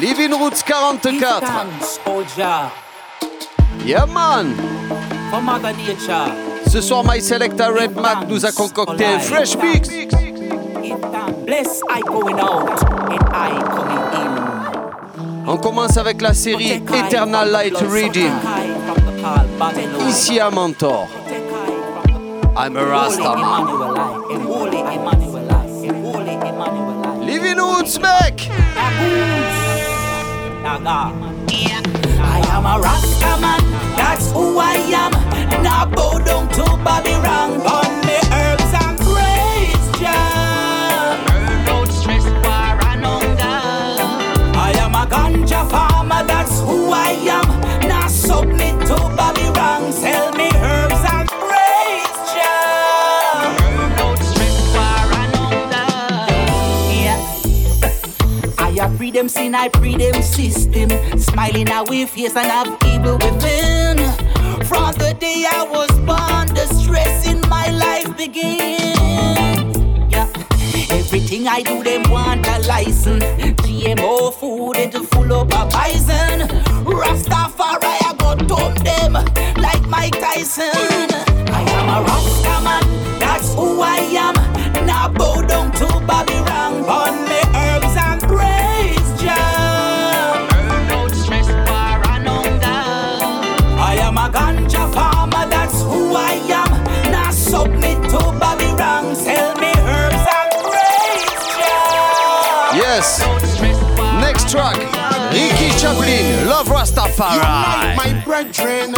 Living Roots 44. Yeah man. Ce soir, My Selecta Red Mac nous a concocté un fresh mix. Bless I going out and I coming in. On commence avec la série Eternal Light Reading. Ici à Mentor. I'm a Rasta man. I am a Rasta man, that's who I am. Now bow down to Bobby them sin, I free them system. Smiling out with face and have evil within. From the day I was born, the stress in my life began. Yeah. Everything I do, them want a license. GMO food, it full of a bison. Rastafari, I go dump them like Mike Tyson. I am a Rasta man, that's who I am. Track. Ricky Chaplin, Love Rastafari. Unite my brethren.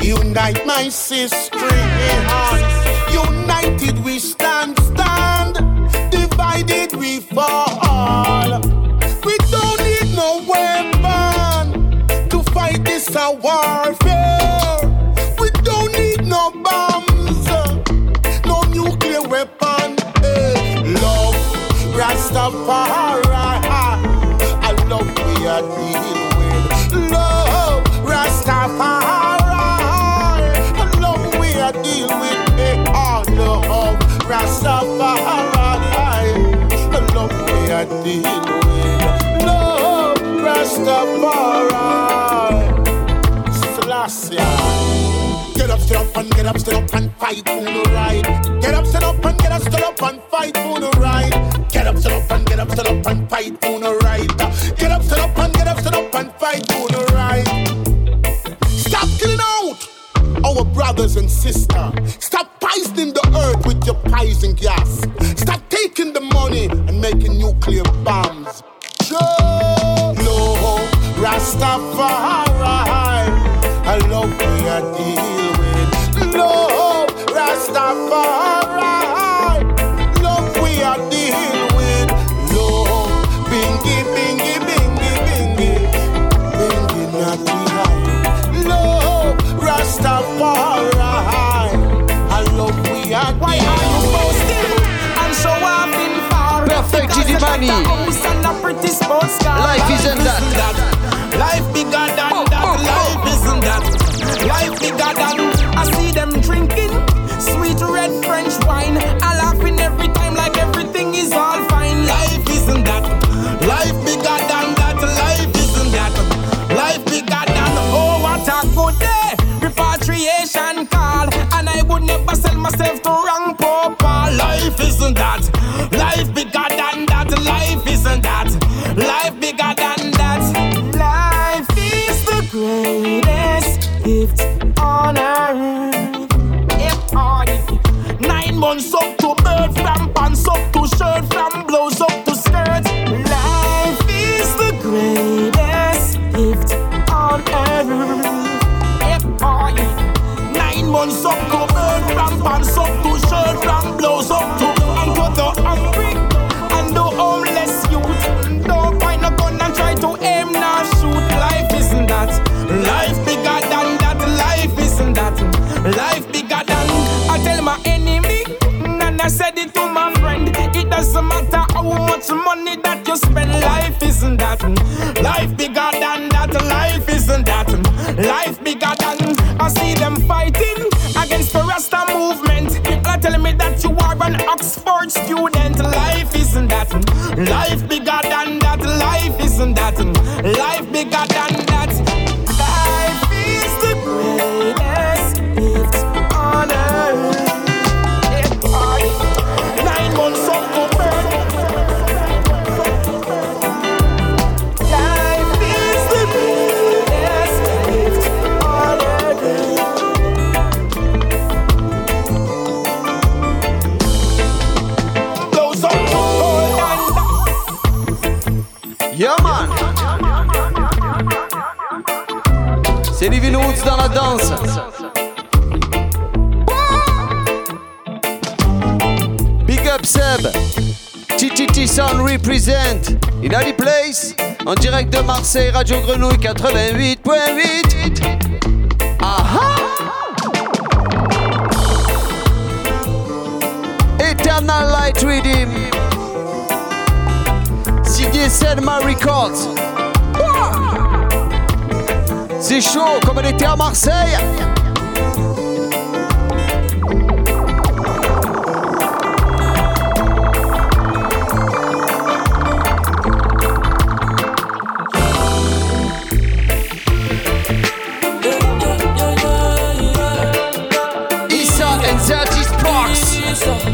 Unite my sister. United we stand, stand. Divided we fall. Love Rastafari. Selassie. Get up, stand up, and get up, stand up, and fight for the right. Get up, stand up, and get up, stand up, and fight for the right. Get up, stand up, and get up, stand up, and fight for the right. Get up, stand up, and get up, stand up, and fight for the right. Stop killing out our brothers and sisters. Stop poisoning the earth with your poison gas. Stop taking the money making nuclear bombs. No, no, Rastafari. I love we are sports car. Life isn't that. Life bigger than Oh, that. oh, oh, oh. Life isn't that. Life bigger than. I see them drinking sweet red French wine. I laughing every time like everything is all fine. Life isn't that. Life bigger than that. Life isn't that. Life bigger than. Oh, what a good day. Repatriation call. And I would never sell myself to wrong papa. Life isn't that. Yeah man. C'est Living Woods dans la danse. Big up Seb. TTT Sound represent. In the place En direct de Marseille Radio Grenouille 88.8 Aha! Eternal Light signé Records. C'est chaud comme elle était à Marseille. Issa and Sparks.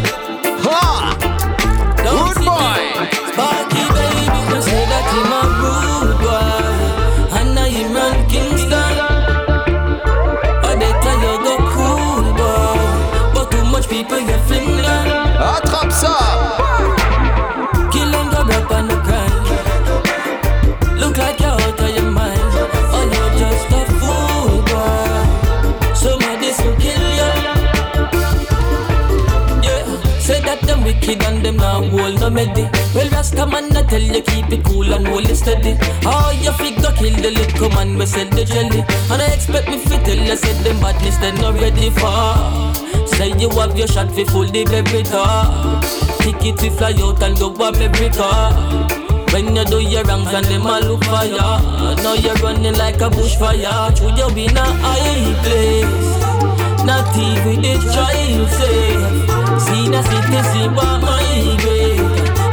No. Well, Rasta man, I tell you keep it cool and hold it steady. How you figure kill the little man we sell the jelly? And I expect me fit tell you said them badness they not ready for. Say you have your shot fi full the baby door. Ticket we fly out and go America. When you do your wrongs and them a look for ya Now you're running like a bushfire Should you be in a high place Not even the child safe See the citizen by my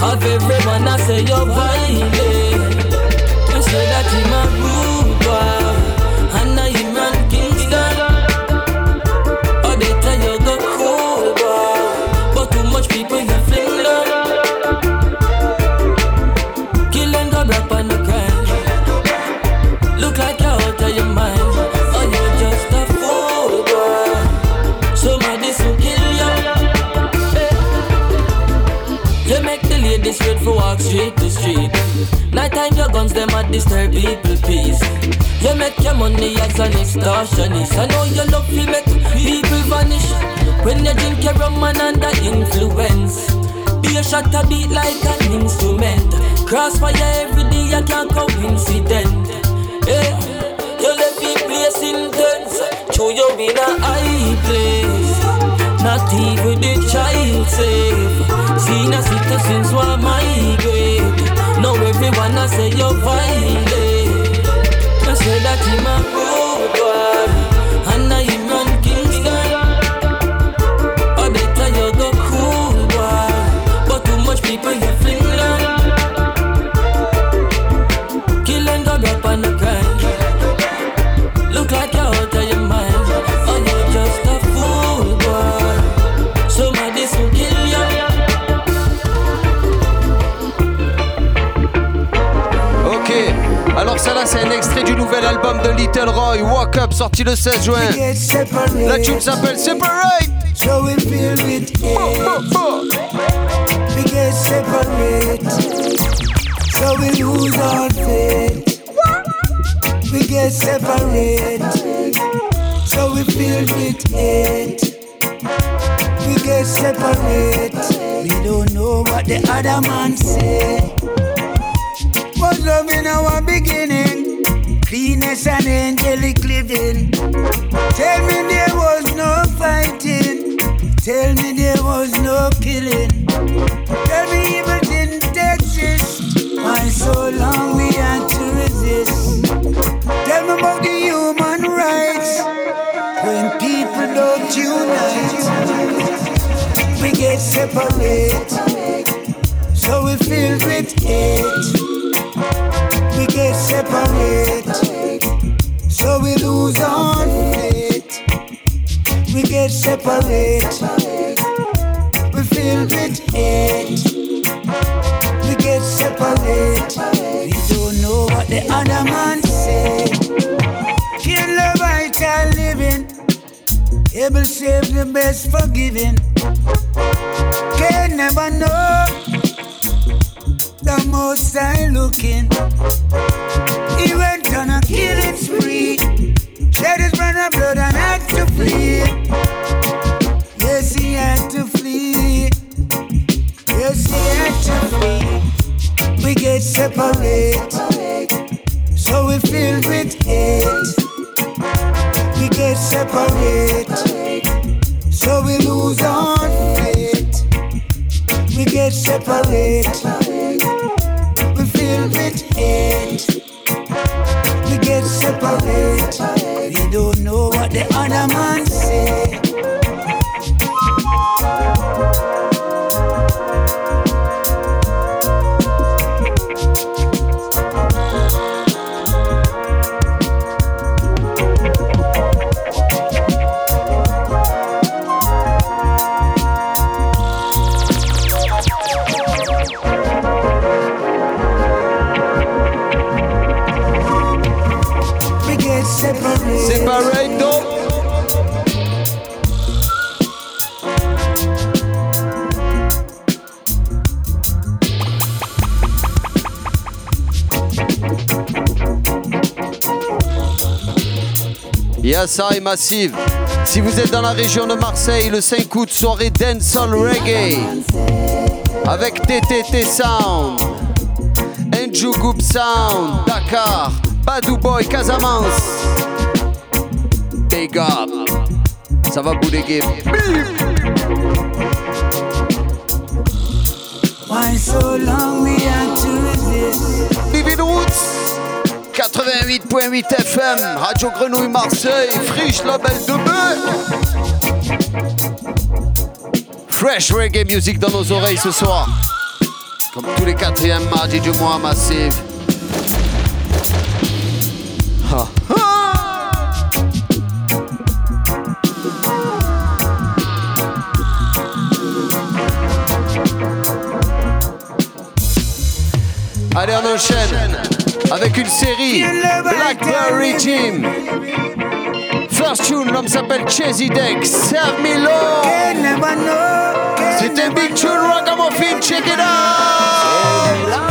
Have everyone I say you're eh? violent You say that him a rude for walk street to street. Nighttime your guns them a disturb people peace You make your money as an extortionist. I know you love to make people vanish. When you drink your rum and under influence. Be a shot a beat like an instrument. Crossfire every day I can't coincident. Yeah, you left the place intense. Show you in a high place Not even the child safe. A citizens want migrate Now everyone I say you're violent I say that him a rude boy And you boy. But too much people you extrait du nouvel album de Little Roy, Walk Up, sorti le 16 juin. La tune s'appelle Separate. So we feel with hate. We get separate. So we lose our faith. We get separate. So we feel with hate. We get separate. We don't know what the other man say. Was love in our beginning? Cleanness and angelic living. Tell me there was no fighting. Tell me there was no killing. Tell me evil didn't exist. Why so long we had to resist? Tell me about the human rights. When people don't unite, we get separate. So we filled with hate. Separate. So we lose our faith. We get separate. We filled with hate. We get separate. We don't know what the other man say. Kill the vital living. Able save the best forgiving. Can never know the most I looking. He went on a killing spree. Shed his brother blood and had to flee. Yes, he had to flee. Yes, he had to flee. We get separate. So we filled with hate. We get separate. So we lose our faith. Get separate ça est massive. Si vous êtes dans la région de Marseille, le 5 août, soirée dancehall reggae avec TTT Sound, Andrew Goop Sound, Dakar, Badou Boy, Casamance. Big up. Ça va bouler Why so long we had to Vivid Roots. 88.8 FM, Radio Grenouille Marseille, Friche Label de Fresh reggae music dans nos oreilles ce soir. Comme tous les quatrièmes mardis du mois massif. Série. Blackberry Team. First tune, l'homme s'appelle Chasey Deck, Serve Me un big tune ragamuffin, check it out.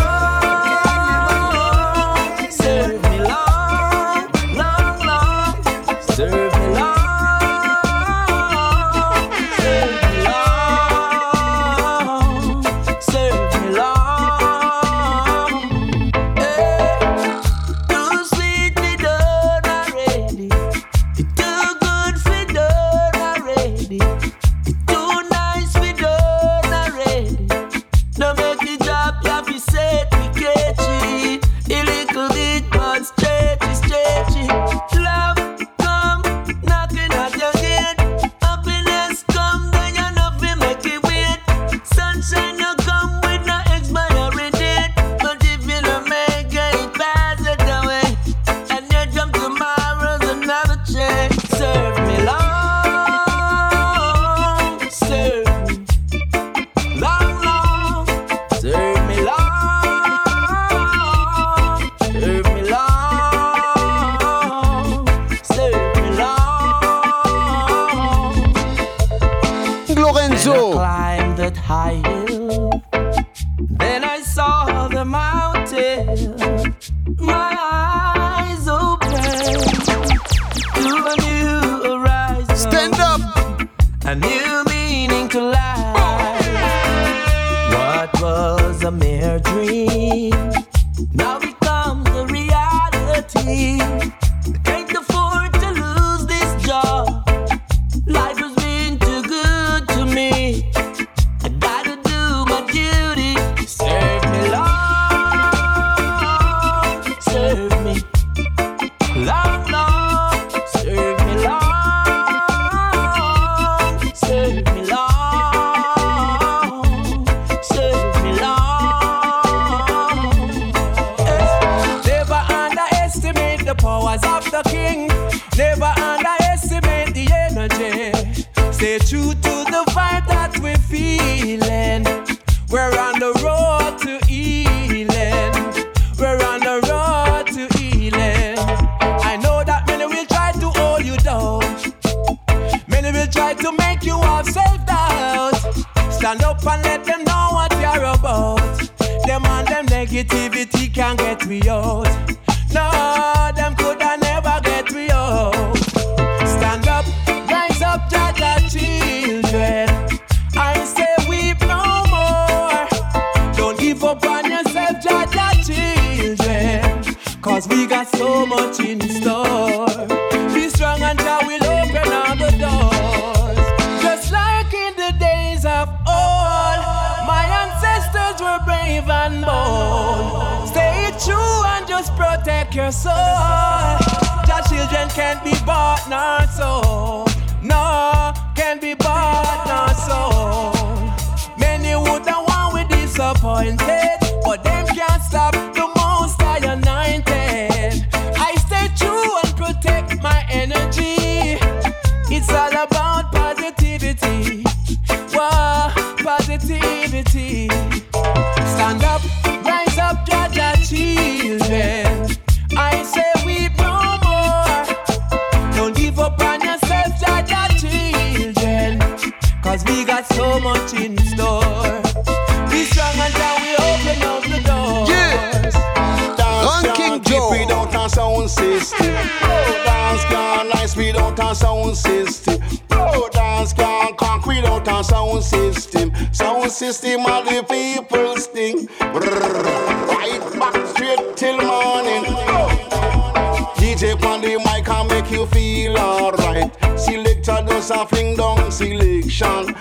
A fling down selection.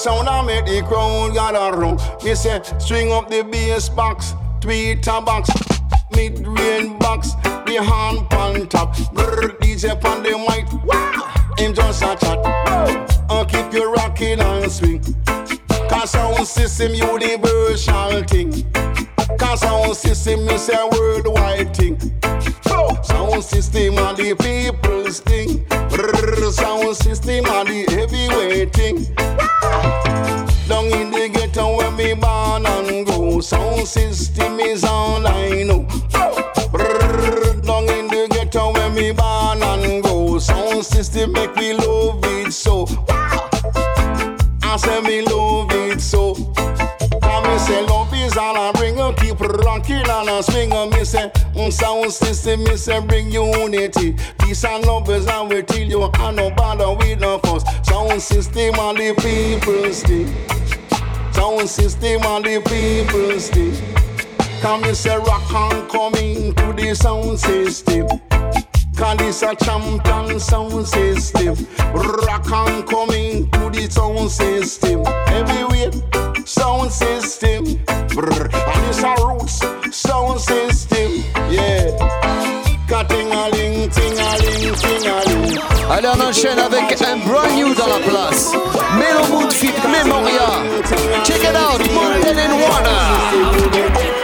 Sound and make the crowd gather round. Me say, string up the bass box, tweeter box, born and grow. Sound system make me love it so. I say me love it so. Come me say love is all I bring. uh, Keep rocking and a swing. Me say mm, sound system. Me say bring unity. Peace and love is how we tell you. I no bother with no fuss. Sound system and the people's thing. Sound system and the people's thing. Come me say rock and coming to the sound system. Cause this a champion sound system. Rock and coming to the sound system. Everywhere, sound system. And it's a roots sound system. Yeah. Ka-ting-a-ling, ting-a-ling, ting-a-ling. Allez, on enchaîne avec un brand new dans la place. Melo Mood Fit Memoria. Check it out, Mountain and Water.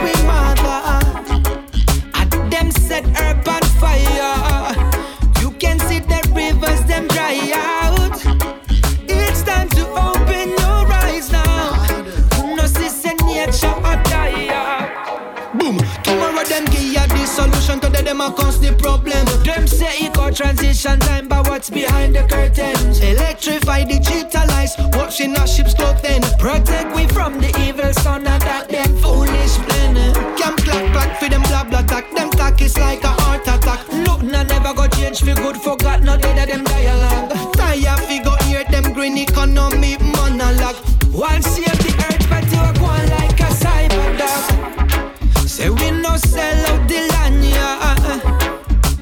We mother. At them set earth on fire. Solution to the them a cause the problem. Them say eco transition time, but what's behind the curtains? Electrify, digitalize, watching our ships go then. Protect we from the evil son of that them foolish plan. Camp clack clack for them blah blah tack. Them tack is like a heart attack. Look, nah never go change fi good forgot no dead of them dialogue. Tire fi go hear them green economy monologue. One save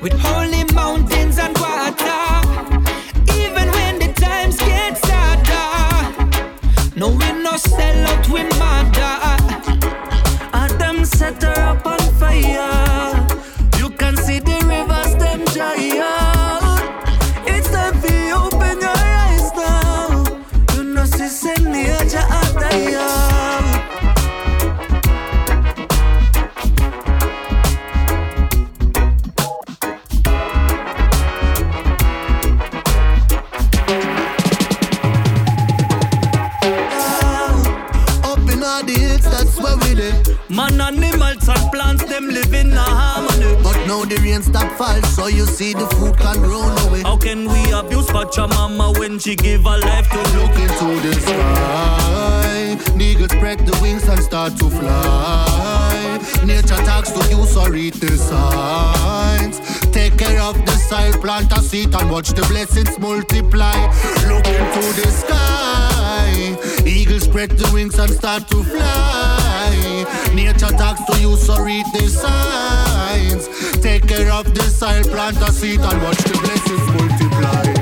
With and watch the blessings multiply. Look into the sky. Eagles spread the wings and start to fly. Nature talks to you, so read the signs. Take care of the soil, plant a seed and watch the blessings multiply.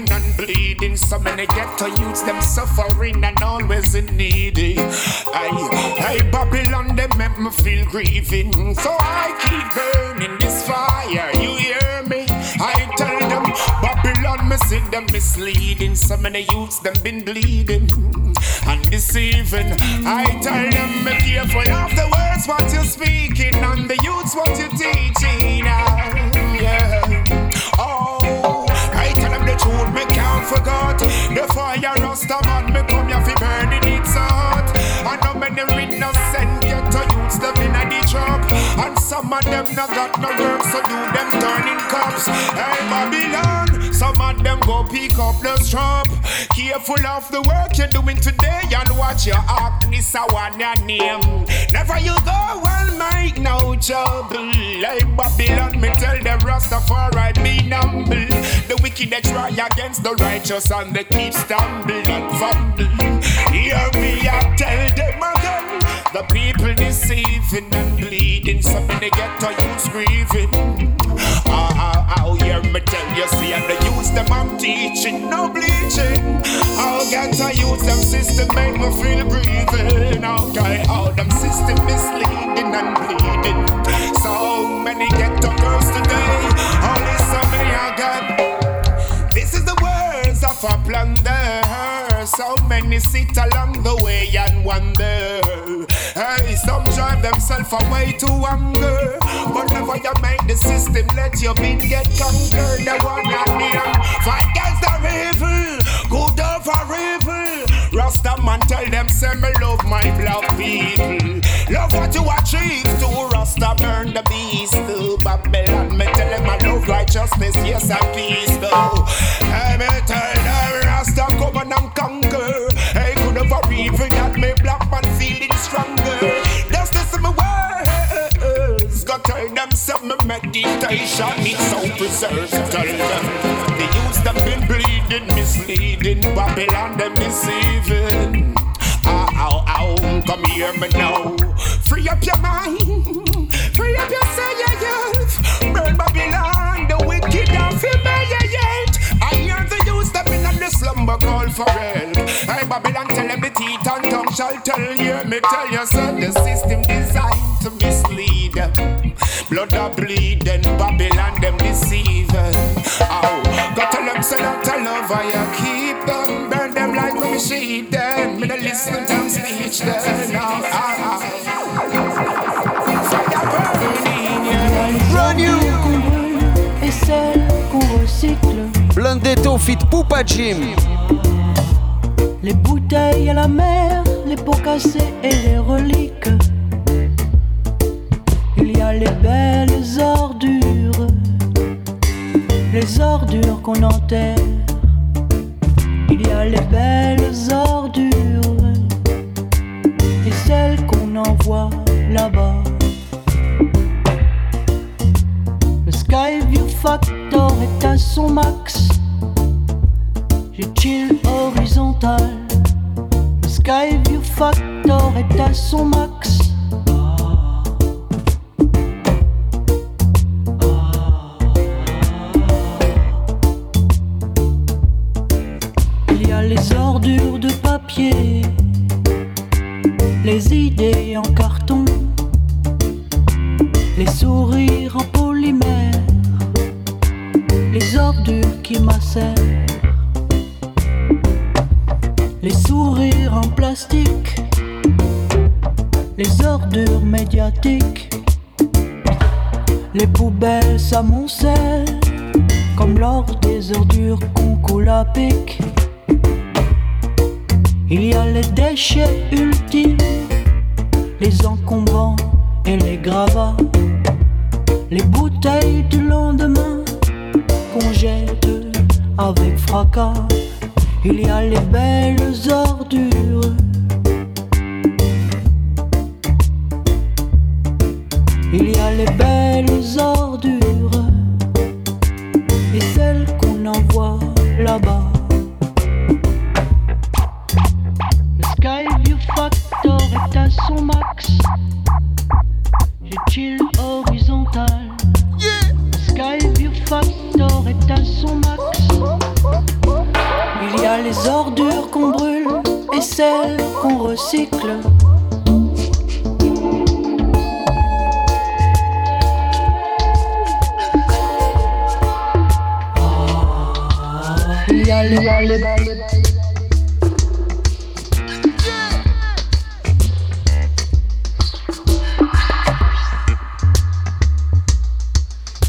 Deceiving and bleeding. So many ghetto youths, them suffering and always in need. I, I Babylon, them make me feel grieving. So I keep burning this fire. You hear me? I tell them Babylon, me see them misleading. So many youths, them been bleeding and deceiving. I tell them be careful of the words what you're speaking and the youths what you're teaching. Ah, can't forget. The fire rust man, me come here fi burning it so hot. I know many innocent ghetto youths the and some of them not got no work, so do them turning cops. Hey Babylon, some of them go pick up the strap. Careful of the work you're doing today and watch your act. This a one your name. Never you go and make no trouble. Like Babylon, me tell them Rastafari be humble. The wicked they try against the righteous and they keep stumbling and fumbling. Hear me, I tell them. The people deceiving and bleeding, some they get to youths grieving. Ah, ah, ah, hear me tell you, see, and the youths them I'm teaching, no bleaching. I'll get to use them system, make me feel breathing. Okay, all them system misleading and bleeding. So many get to girls today, only so many I got. This is the words of a plunder. So many sit along the way and wonder. Themselves away to anger. But never you make the system let your beat get conquered. The one and near. Um, fight against the evil. Good over evil. Rasta man tell them say me love my black people. Love what you achieve to Rasta burn the beast to Babylon. Me tell them I love righteousness, yes and peace though. Hey, me tell them Rasta come and conquer. Hey, could never even that me black man feeling stronger. My words. Got tell them some me meditation needs so preserved. Tell them the youths them been bleeding, misleading, Babylon them deceiving. Ow, ow, ow, come here me now. Free up your mind, free up yourself. Burn Babylon, the wicked and humiliate. The call for help. Hey Babylon, tell them the teeth and tongue shall tell you. Me tell you, son, the system designed to mislead yeah. Blood a bleed, then Babylon them deceiving. Oh, got to look so lot of love, I keep them, burn them like when we sheep them. Me no listen to them speech them. No, ah, ah. Run you. Et celle qu'on recycle. Blundetto fit Poupa Jim. Les bouteilles à la mer, les pots cassés et les reliques. Il y a les belles ordures, les ordures qu'on enterre. Il y a les belles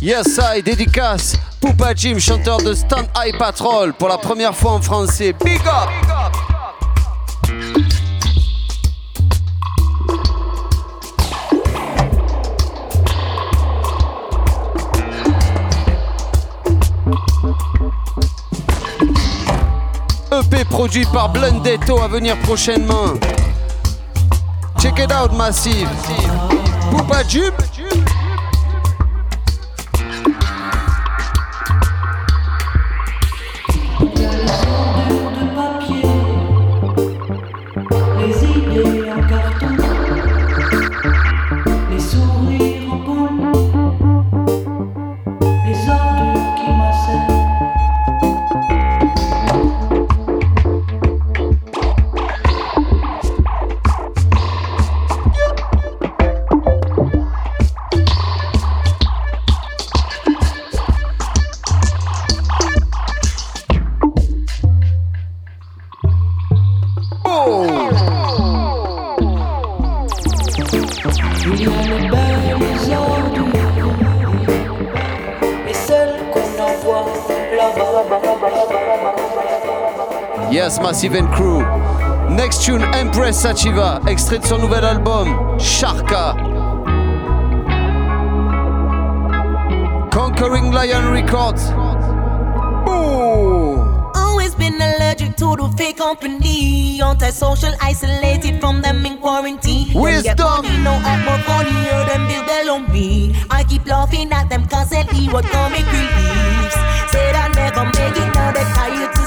Yes, I dédicace Poupa Jim, chanteur de Stand High Patrol pour la première fois en français. Big up! Produit par Blundetto à venir prochainement. Check it out, Massive. Poupa Jim. And Crew. Next tune, Empress Sachiva, extrait de son nouvel album, Sharka. Conquering Lion Records. Always been allergic to the fake company. Antisocial, isolated from them in quarantine. Wisdom. Money, no act more funnier than Bill Bell on me. I keep laughing at them constantly, what comic reliefs. Said I never make it, now they tired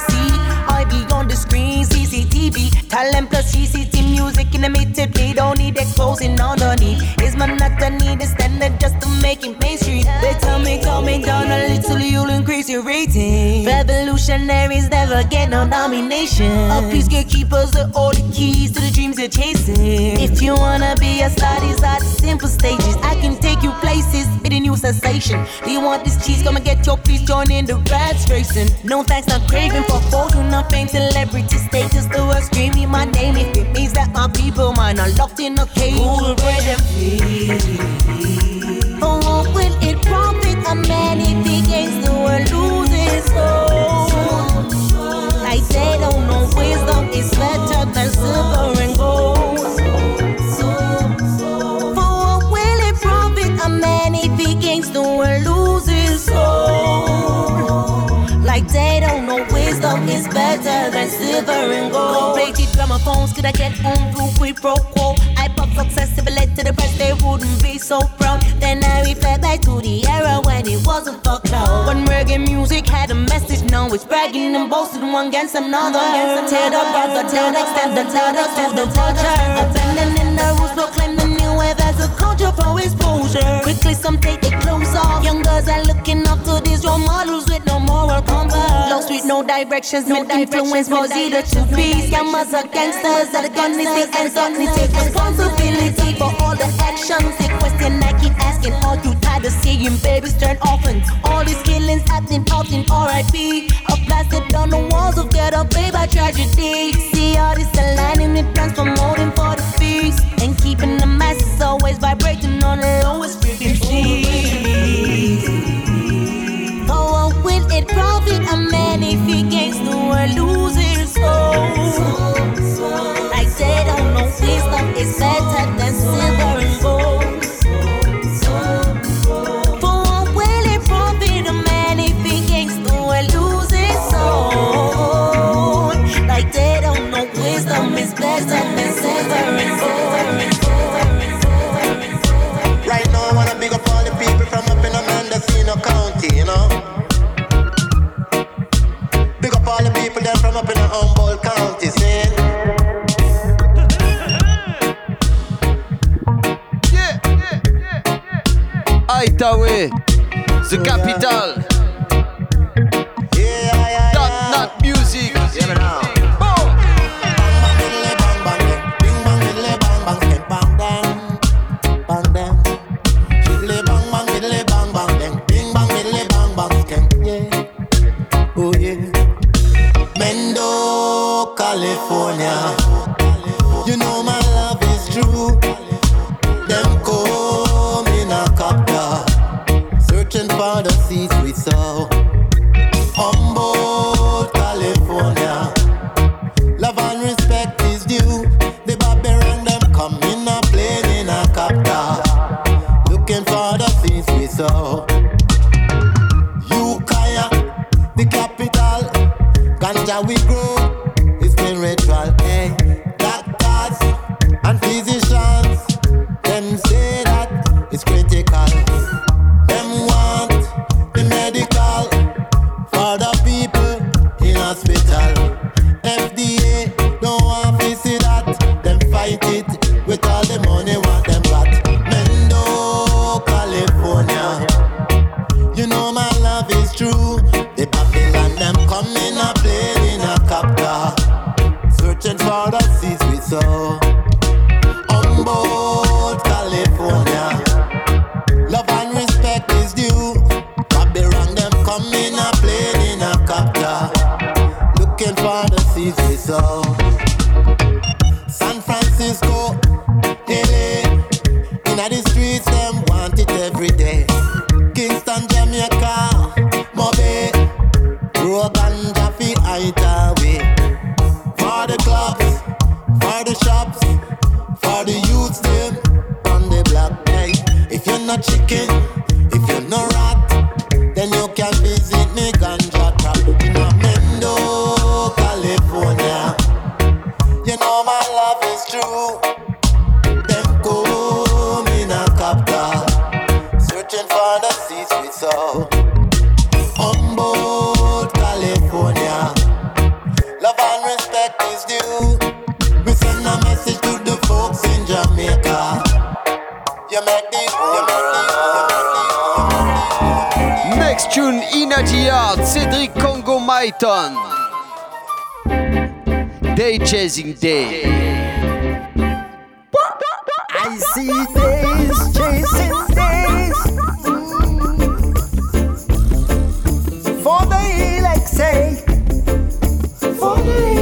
CCTV. Talent plus CCT music in the meter, they don't need exposing underneath. Is monotony the standard just to make it mainstream? They tell me, me down a little, you'll increase your rating. Revolutionaries never get no nomination. Up these gatekeepers are all the keys to the dreams they're chasing. If you wanna be a star, these are the simple stages. I can take you places, fitting new sensation. Do you want this cheese? Come and get your piece, join in the rats racing. No thanks, not craving for fortune, not fame, celebrity status. The world screaming my name if it means that my people mine are locked in a cage. Who will break them? Like they don't know wisdom is better than silver and gold. For what will it profit a man if he gains the world loses soul? Like they don't know wisdom is better than silver and gold. Rated gramophones, could I get home through quid pro quo? I pop led to the press, they wouldn't be so proud. Then I reflect back to the era when it wasn't for cloud. When reggae music had a message, now it's bragging and boasting one against another. Tear the brother down, extend the ladder to the vulture. Abandoning the rules, proclaim the new wave as a culture for exposure. Quickly, some take their clothes off. Young girls are looking up to these role models with no moral compass. Lost with no directions, no influence was either to be. Scammers or gangsters, that the gun is the answer. Take responsibility for all the actions. The question I keep asking, are you tired of seeing babies turn orphans? All these killings happening out RIP. A blasted on the walls of ghetto, pay by tragedy. See all this aligning with plans promoting for the feast. And keeping the masses always vibrating on the lowest frequency. For what will it profit a man if he gains the world loses soul? Like they don't know wisdom is better than silver and The capital. Python. Day chasing day. I see days chasing days. Mm. For the elect sake. For the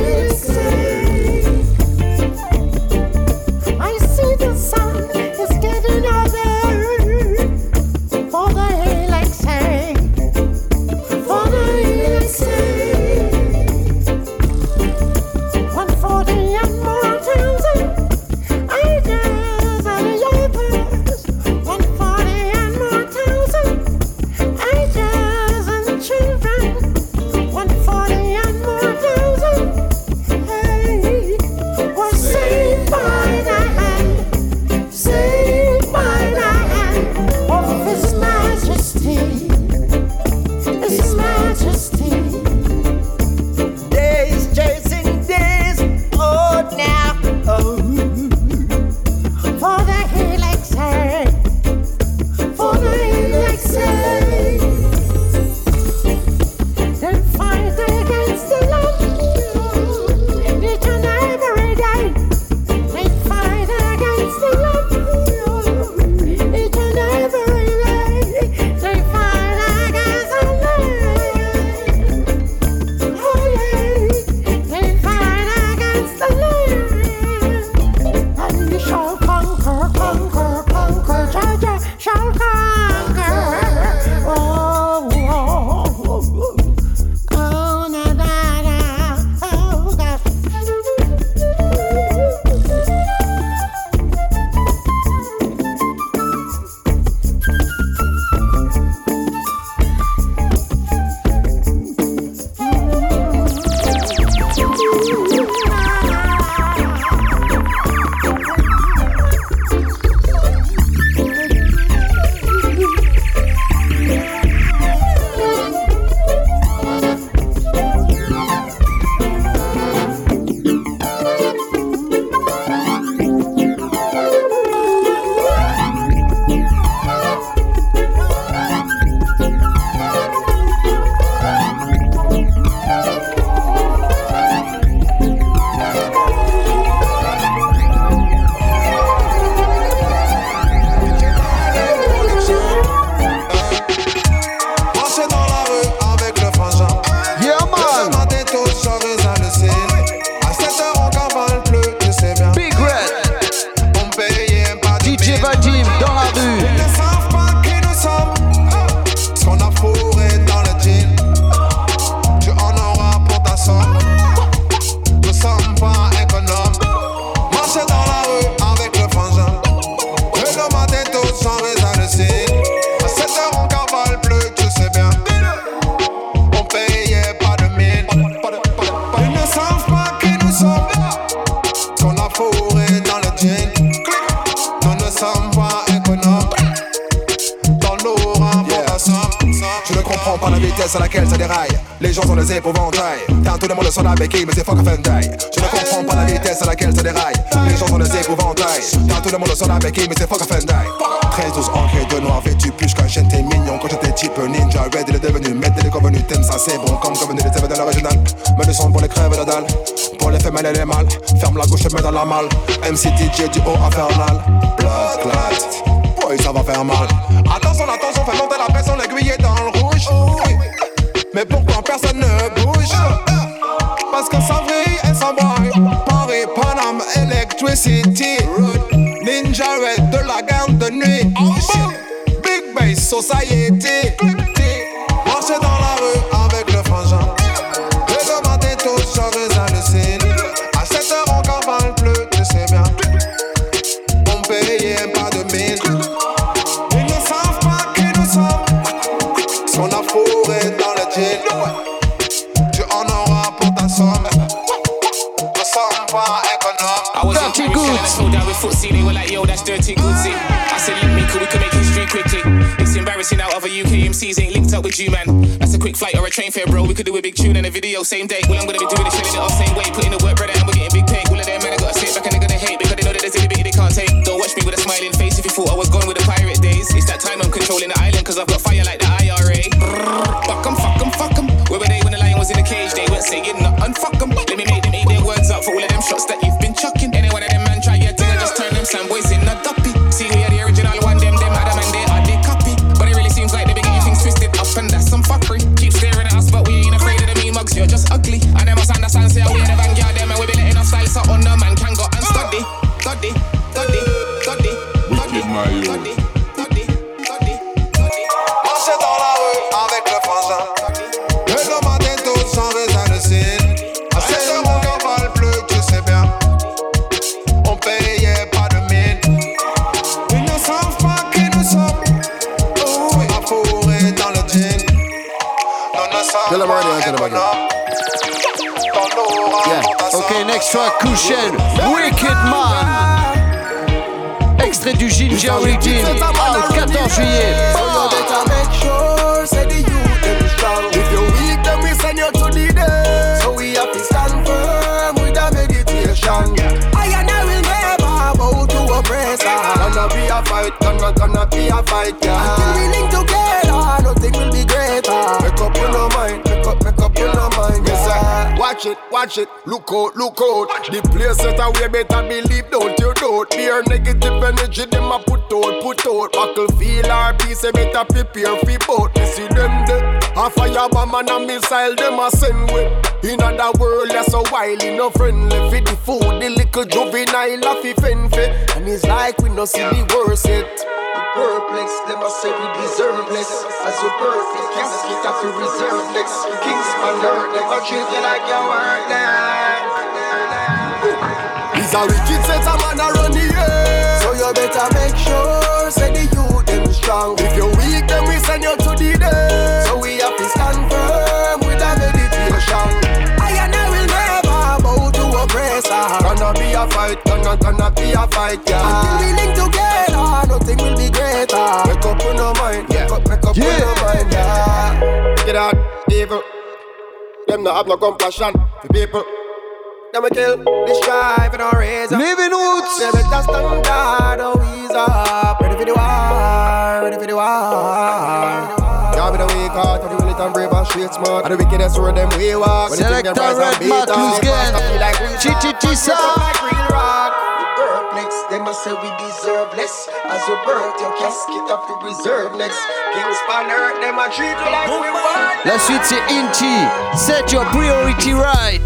plus qu'un chien, t'es mignon. Quand j'étais type ninja, red, il est devenu maître, il est convenu, t'aimes ça, c'est bon. Comme convenu, les dans l'original. Me le son pour les crèves de dalle. Pour les femelles et les mâles. Ferme la gauche, je mets dans la malle. MCTJ du haut infernal. Blood clot. Boy, ça va faire mal. Attention, attention, fais monter la pression, l'aiguille est dans le rouge. Mais pourquoi personne ne bouge? Society. Linked up with you, man. That's a quick flight or a train fare, bro. We could do a big tune and a video same day. Well, I'm gonna be doing it, shitting it off same way. Putting the work, brother, and we're getting big pay. All of them, man, I gotta sit back and they're gonna hate because they know that there's a bit they can't take. Don't watch me with a smiling face if you thought I was gone with the pirate days. It's that time I'm controlling the François Couchel, Wicked Man. Extrait du Ginger Origin, le 14 juillet. Watch it, watch it, look out, look out. The place that away better believe, don't you doubt. Beer negative energy, them a put out, put out. Buckle feel our peace, better prepare for both. You see them there, a fire bomb and a missile, them a send with. In other world, that's so wily, no friendly. For the food, the little juvenile, a fi fend fi. And it's like we no see the worst yet. Perplex, them a say we deserve less. As birth, the casket have to reserve next. Kings on earth, never treat you like you weren't there. It's a wicked set of man around the earth. So you better make sure, say the youth them strong. If you weak, then we send you to the dead. So we have to stand firm with a meditation. I and I will never bow to oppressor. Gonna be a fight, gonna gonna be a fight, yeah. Until we link together, nothing will be greater. Make up in your mind, make up, make up in your mind, yeah. Get out, evil. Them not have no compassion for people. Them a kill, destroy for no reason. Living Roots. They better stand guard, oh ease up. Ready for the war, ready for the war. Yeah, be the weak heart, the unit and brave and straight smart. And the wickedest word them we walk. When they think Selector them rise and Red beat Matt us, Loose they fast and feel Perplex, them a say we deserve less. As you birth your casket up to reserve next. Kings on earth, them a treat you like we want. La suite c'est Inti, Set Your Priority Right.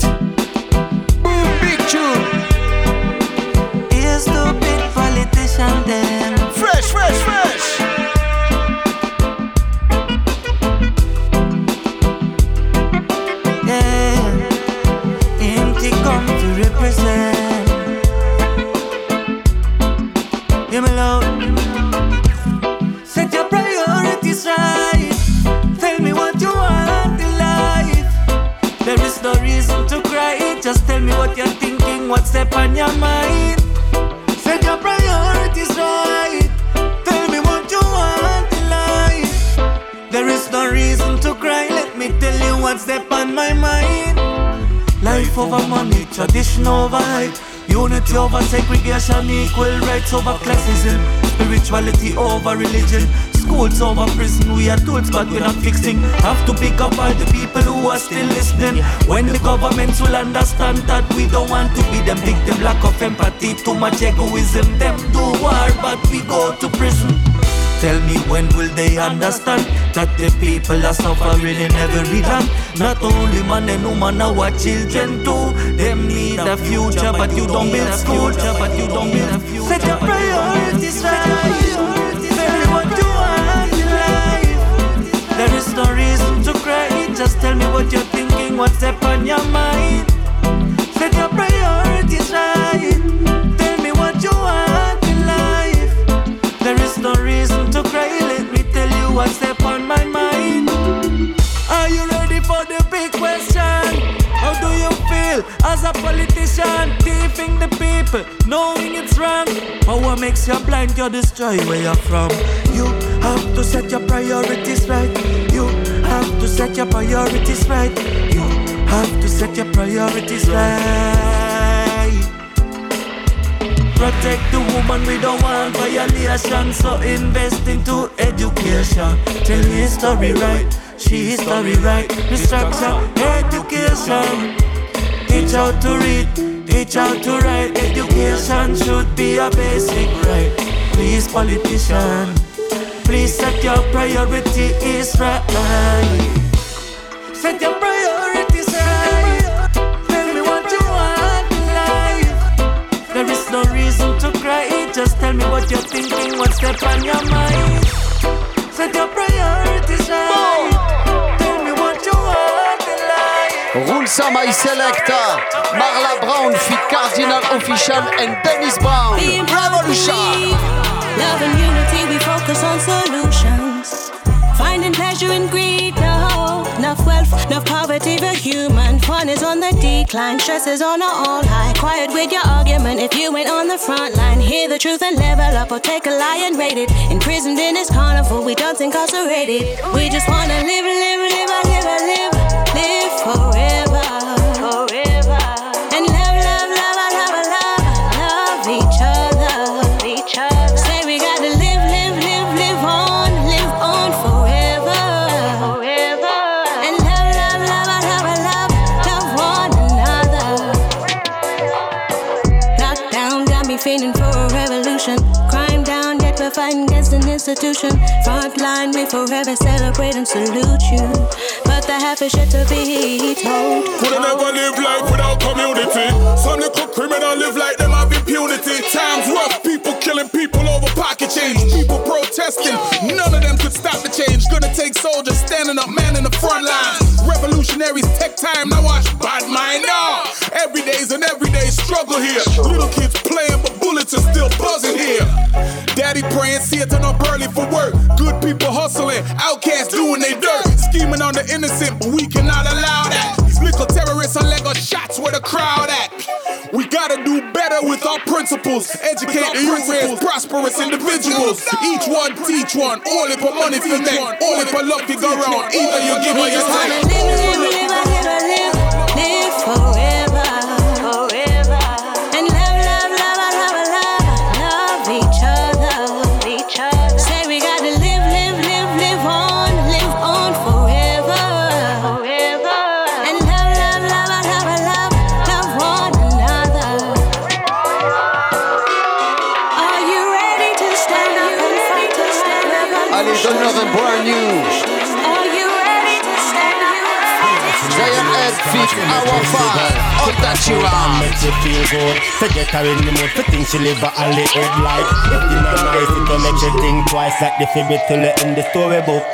Boom, big tune. You stupid politician them. Fresh, fresh, fresh. Yeah. Empty come to represent. Hear me loud. Set your priorities right. Tell me what you want in life. There is no reason to cry. Just tell me what you're thinking, what's up on your mind. Set your priorities right. Tell me what you want in life. There is no reason to cry. Let me tell you what's there on my mind. Life over money, tradition over hype. Unity over segregation, equal rights over classism. Spirituality over religion. Schools over prison, we are tools, but we're not fixing. Have to pick up all the people who are still listening. When the governments will understand that we don't want to be them victim, lack of empathy, too much egoism. Them do war, but we go to prison. Tell me when will they understand that the people are suffering in every land? Not only man and woman, our children too. Them need a future, but you don't build school. But you don't build a future. Set your priorities right. You destroy where you're from. You have to set your priorities right. You have to set your priorities right. You have to set your priorities right. Protect the woman, we don't want violation. So invest into education. Tell his story right, she history right. Instruction, education. Teach how to read, teach how to write. Education should be a basic right. Please, politician, please set your priorities right. Set your priorities right. Tell me what you want in life. There is no reason to cry. Just tell me what you're thinking, what's up on your mind. Set your priorities right. Tell me what you want in life. Rule Sama Selecta, uh, Marla Brown, Fit Cardinal Official, and Dennis Brown. Revolution. Love and unity, we focus on solutions. Finding pleasure in greed, no. Hope, enough wealth, enough poverty for human. Fun is on the decline, stress is on an all high. Quiet with your argument if you ain't on the front line. Hear the truth and level up, or take a lie and rate it. Imprisoned in this carnival, we don't incarcerated. We just wanna live, live, live, live, live, live forever. Forever. Frontline, we forever celebrate and salute you. But the half is yet to be told. Coulda never live life without community. Some little criminal live like them have impunity. Times rough, people killing people over pocket change. People protesting, none of them could stop the change. Gonna take soldiers standing up, man in the front line. Revolutionaries take time, now watch bad mind now. Every day's an everyday struggle here. Little kids playing, but bullets are still buzzing here. Daddy praying, see it turn up early for work. Good people hustling, outcasts doing their dirt. Scheming on the innocent, but we cannot allow that. These little terrorists are Lego shots where the crowd at. We gotta do better with our principles. Educate the youth as prosperous individuals. Each one teach one. All it for money for them. All it for love to go round. Either you give or you Wanna take. live, live, live, live, live, live forever. Forever. All that you are. Make you feel good. To get her in the mood for things she live a Hollywood life. If you not nice, it will make you think twice like the fibby till the end the storybook.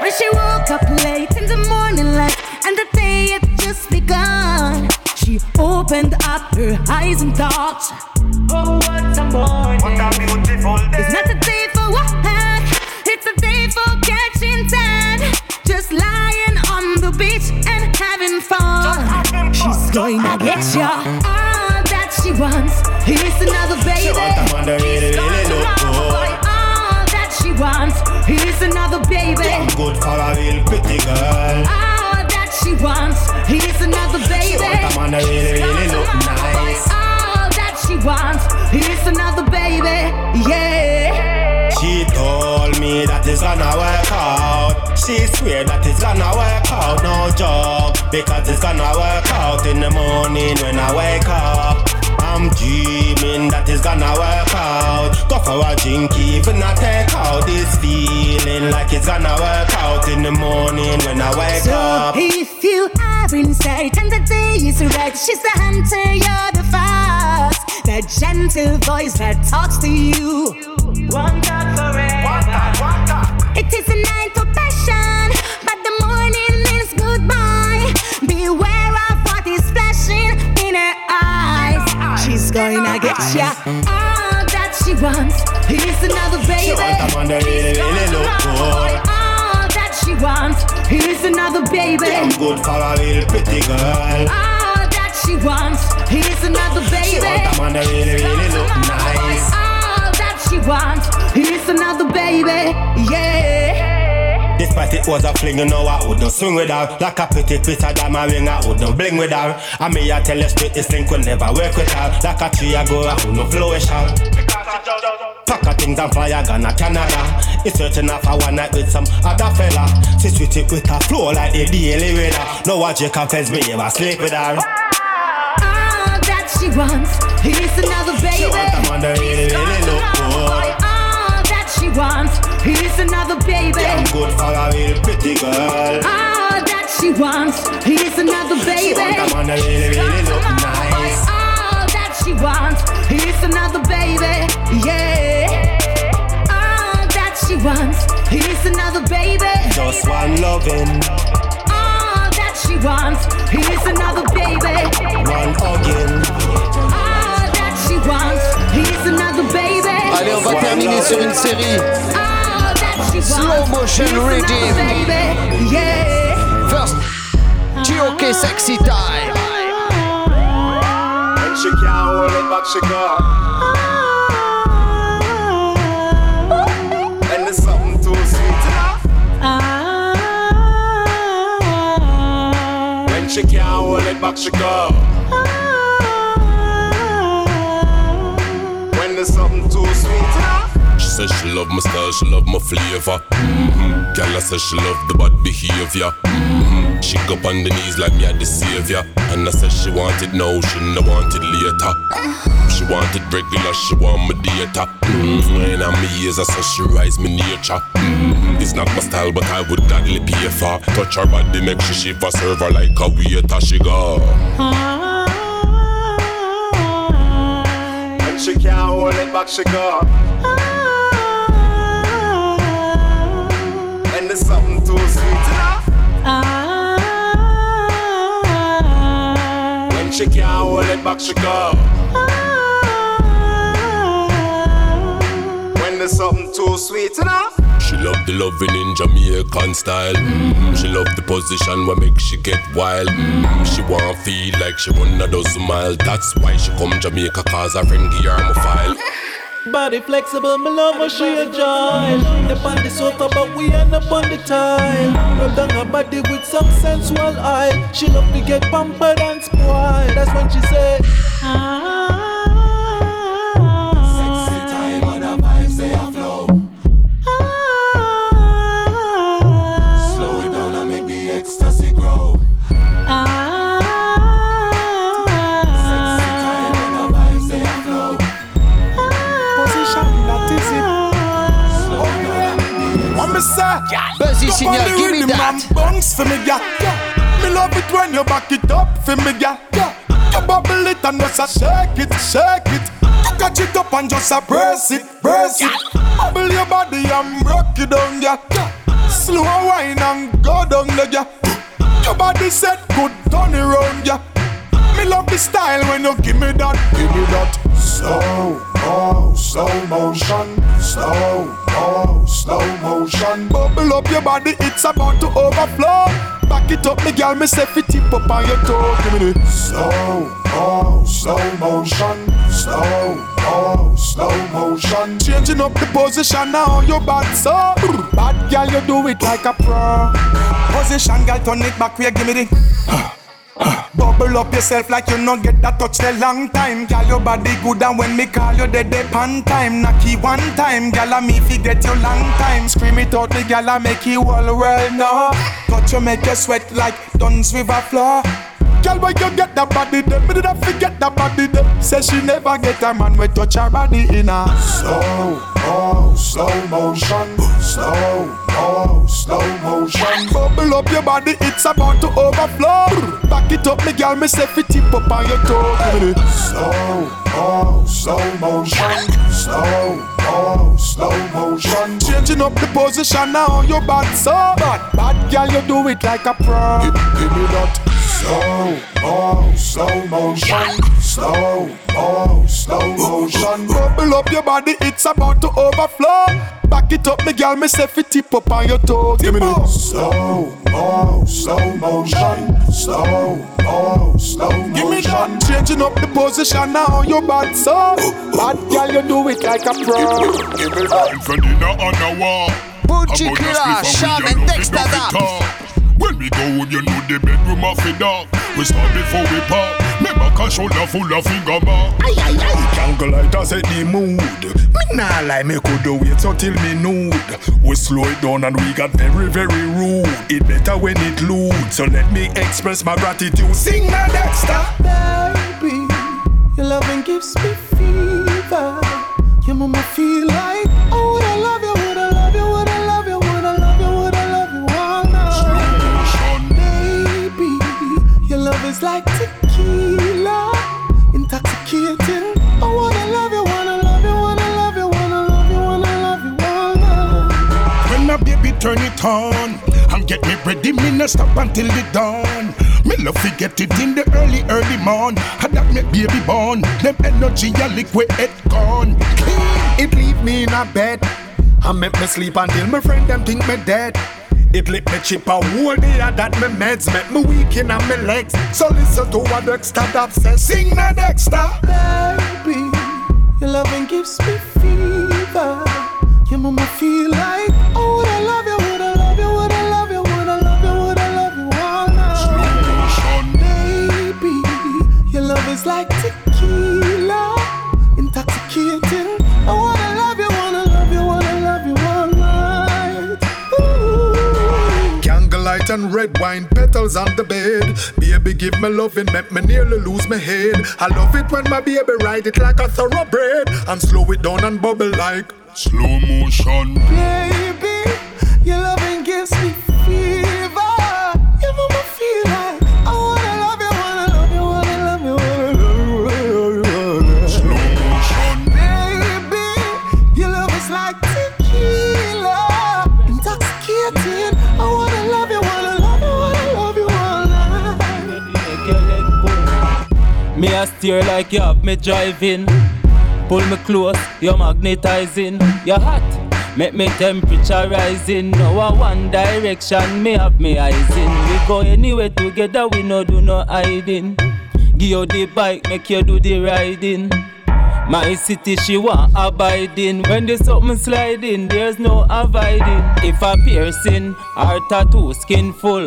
When she woke up late in the morning light and the day had just begun, she opened up her eyes and thought, Oh, what a morning! What a beautiful day! It's not a day for work, it's a day for catching tan. Just lying on the beach and having fun. Going to get ya all that she wants. Here's another baby. She want a man that really, She's really gonna look good. all ah, that she wants. Here's another baby. Good for a real pretty girl. All that she wants is another baby. She want a man really, really look nice. All that she wants is another baby. Yeah. She told me that it's gonna work out. She swear that it's gonna work out, no joke. Because it's gonna work out in the morning when I wake up. I'm dreaming that it's gonna work out. Go for a drink, even I take out this feeling like it's gonna work out in the morning when I wake so up. if you are in sight and the day is red, she's the hunter, you're the fox. The gentle voice that talks to you. One talk forever. It is a night for gonna ya. All that she wants is another baby. She want a man that really, really look good. All that she wants is another baby. I'm good for a real pretty girl. All that she wants is another baby. She want a man that really, really look nice. All that she wants is another baby. Yeah. Despite it was a fling, you know I wouldn't swing with her. Like a pretty twitter that my ring, I wouldn't bling with her. And me I tell you straight, this link will never work with her. Like a tree I go, I wouldn't flourish her. Pack of things and fly, I gonna Canada. It's searching her for one night with some other fella. She switch it with her flow like the daily weather. No one Jake confess me ever sleep with her. All that she wants. Is another baby. She want a man that really, really look wants is another baby. I'm good for a real pretty girl All that she wants is another baby. She want a man that really, really look nice All ah, that she wants is another baby. Yeah. All that she wants is another baby. Just one loving, All that she wants is another baby. one hugging All that she wants is another baby. Allez, on va terminer sur une série. All that she Slow wants motion is another rhythm. baby. Yeah. First, Chioke Sexy Time. When she can't hold it back, she go. And there's something too sweet enough. When she can't hold it back, she go. Something too sweet enough. She says she love my style, she love my flavor. Mm-hmm. Girl, I says she love the bad behavior. Mm-hmm. She go on the knees like me a the savior. And I said she want it now, she no want it later. She want it regular, she want my data. Mm-hmm. When I'm me years, I said she rise me nature. Mm-hmm. It's not my style, but I would gladly pay for. Touch her body, make she shiver, serve her like a waiter. She go. Hold it back. And there's something too sweet enough. When she can't hold it back, she go. When there's something too sweet enough. She love the loving in Jamaican style. Mm-hmm. She love the position where make she get wild. Mm-hmm. She want feel like she run a dozen mile. That's why she come Jamaica cause her friend give her my file. Body flexible, me love when she enjoy. The the sofa, but we end up on the tile. Rub down her body with some sensual eye. She love to get pampered and spoiled. That's when she say, Buzzy Go on signal, the give me rhythm that. and bounce for me, yeah. Me love it when you back it up for me, yeah. You bubble it and just a shake it, shake it. You catch it up and just a press it, press it. Bubble your body and rock it down, yeah. Slow wine and go down yeah. Your body set good, turn it round, yeah. Me love the style when you give me that, give me that. Slow, oh, slow motion, slow, oh, slow motion. Bubble up your body, it's about to overflow. Back it up, me girl, me say fit tip up on your toe. Give me the slow, oh, slow motion, slow, oh, slow motion. Changing up the position now, your bad so. Bad girl, you do it like a pro. Position, girl, turn it back, where give me the. Bubble up yourself like you not get that touch a long time. Girl, your body good and when me call you dead dead pan time. Knocky one time, girl, I me forget you long time. Scream it out, the girl, I make you all world know. Touch you make you sweat like Dunn's River floor. Girl, where you get that body then? Me did I forget that body then? Say she never get a man with touch her body in a slow, oh, slow motion, slow, oh, slow motion. Bubble up your body, it's about to overflow. Back it up, me girl, me say fit tip up on your toe. Slow, oh, slow motion, slow, oh, slow motion. Changing up the position now, your bad so bad, bad girl, you do it like a pro. Give, give me that. Slow, oh, slow motion. Slow, oh, slow motion. Bubble up your body, it's about to overflow. Back it up, me girl, me say fit tip up on your toes. Give me the slow, oh, slow motion. Slow, oh, slow motion. Give me that. Changing up the position now, your bad so. Bad girl, you do it like a pro. Give me that. For dinner on the wall. Pucci Killer, Shaman Dexter that. When we go home, you know the bedroom of the dog. We start before we pop. Me back and shoulder full of finger mark. Aye, aye, aye. Jungle light has set the mood. Me nah lie, me could wait until me nude. We slow it down and we got very, very rude. It better when it loot. So let me express my gratitude. Sing my Dexta. Baby, your loving gives me fever. Your mama feel like, is like tequila, intoxicating. I wanna love you, wanna love you, wanna love you, wanna love you, wanna love you night. When my baby turn it on and get me ready, me no stop until the dawn. Me love to get it in the early, early morn. Had that me baby born. Them energy a liquid it gone. It leave me in a bed. I make me sleep until my friend them think me dead. It me chip a whole day that me meds make me weak in my legs. So listen to what Dexta Daps says. Sing na Dexta. Baby, your loving gives me fever. Your mama feel like, oh, would I love you, would I love you, would I love you, would I love you, would I love you all night. Baby, your love is like and red wine petals on the bed. Baby, give me loving, make me nearly lose my head. I love it when my baby ride it like a thoroughbred and slow it down and bubble like slow motion. Baby, your loving gives me fever. A steer like you have me driving. Pull me close, you're magnetizing. You're hot, make me temperature rising. Now I one direction, me have me eyes in. We go anywhere together, we no do no hiding. Give you the bike, make you do the riding. My city, she want abiding. When there's something sliding, there's no avoiding. If a piercing or tattoo, skin full.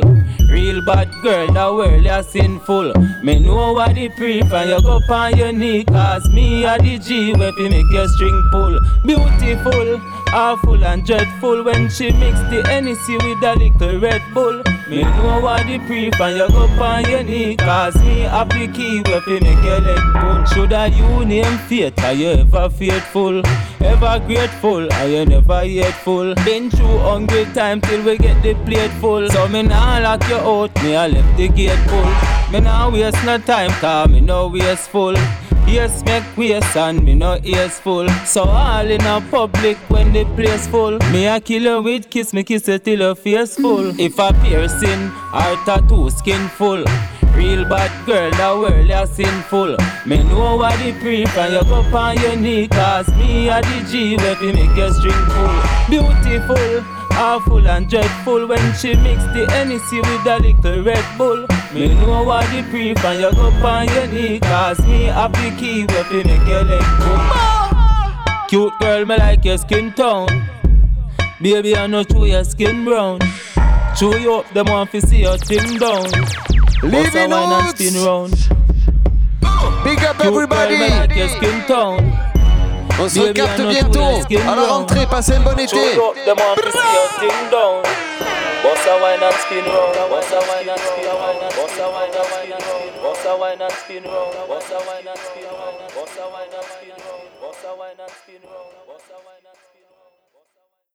Real bad girl, the world is sinful. Me know what the brief and you go on your knee. Cause me a the G, where fi make your string pull. Beautiful, awful and dreadful. When she mix the Hennessy with a little Red Bull. Me know what the brief and you go on your knee. Cause me have the key, where fi make your leg pull. Shoulda you name fate, are you ever faithful? Ever grateful, are you never full? Been through hungry time till we get the plate full. So me nah lock you out, me I left the gate full. Me nah waste no time, cause me no wasteful. Yes, make waste and me no ears full. So all in a public when the place full. Me a kill you with kiss, me kiss you till your face full. If a piercing or tattoo skin full. Real bad girl, the world is sinful. Me know what the brief and you go on your knee. Cause me a the G fi make your string full. Beautiful, awful and dreadful. When she mix the Hennessy with a little Red Bull. Me know what the brief and you go on your knee. Cause me have the key where fi make your leg pull. Cute girl, me like your skin tone. Baby, I know through your skin brown. Chew you up, them want to see your thing down. And spin round. Big up Cute everybody. Girl, me like your skin tone. On se recapte bientôt. À la rentrée, passez un bon été.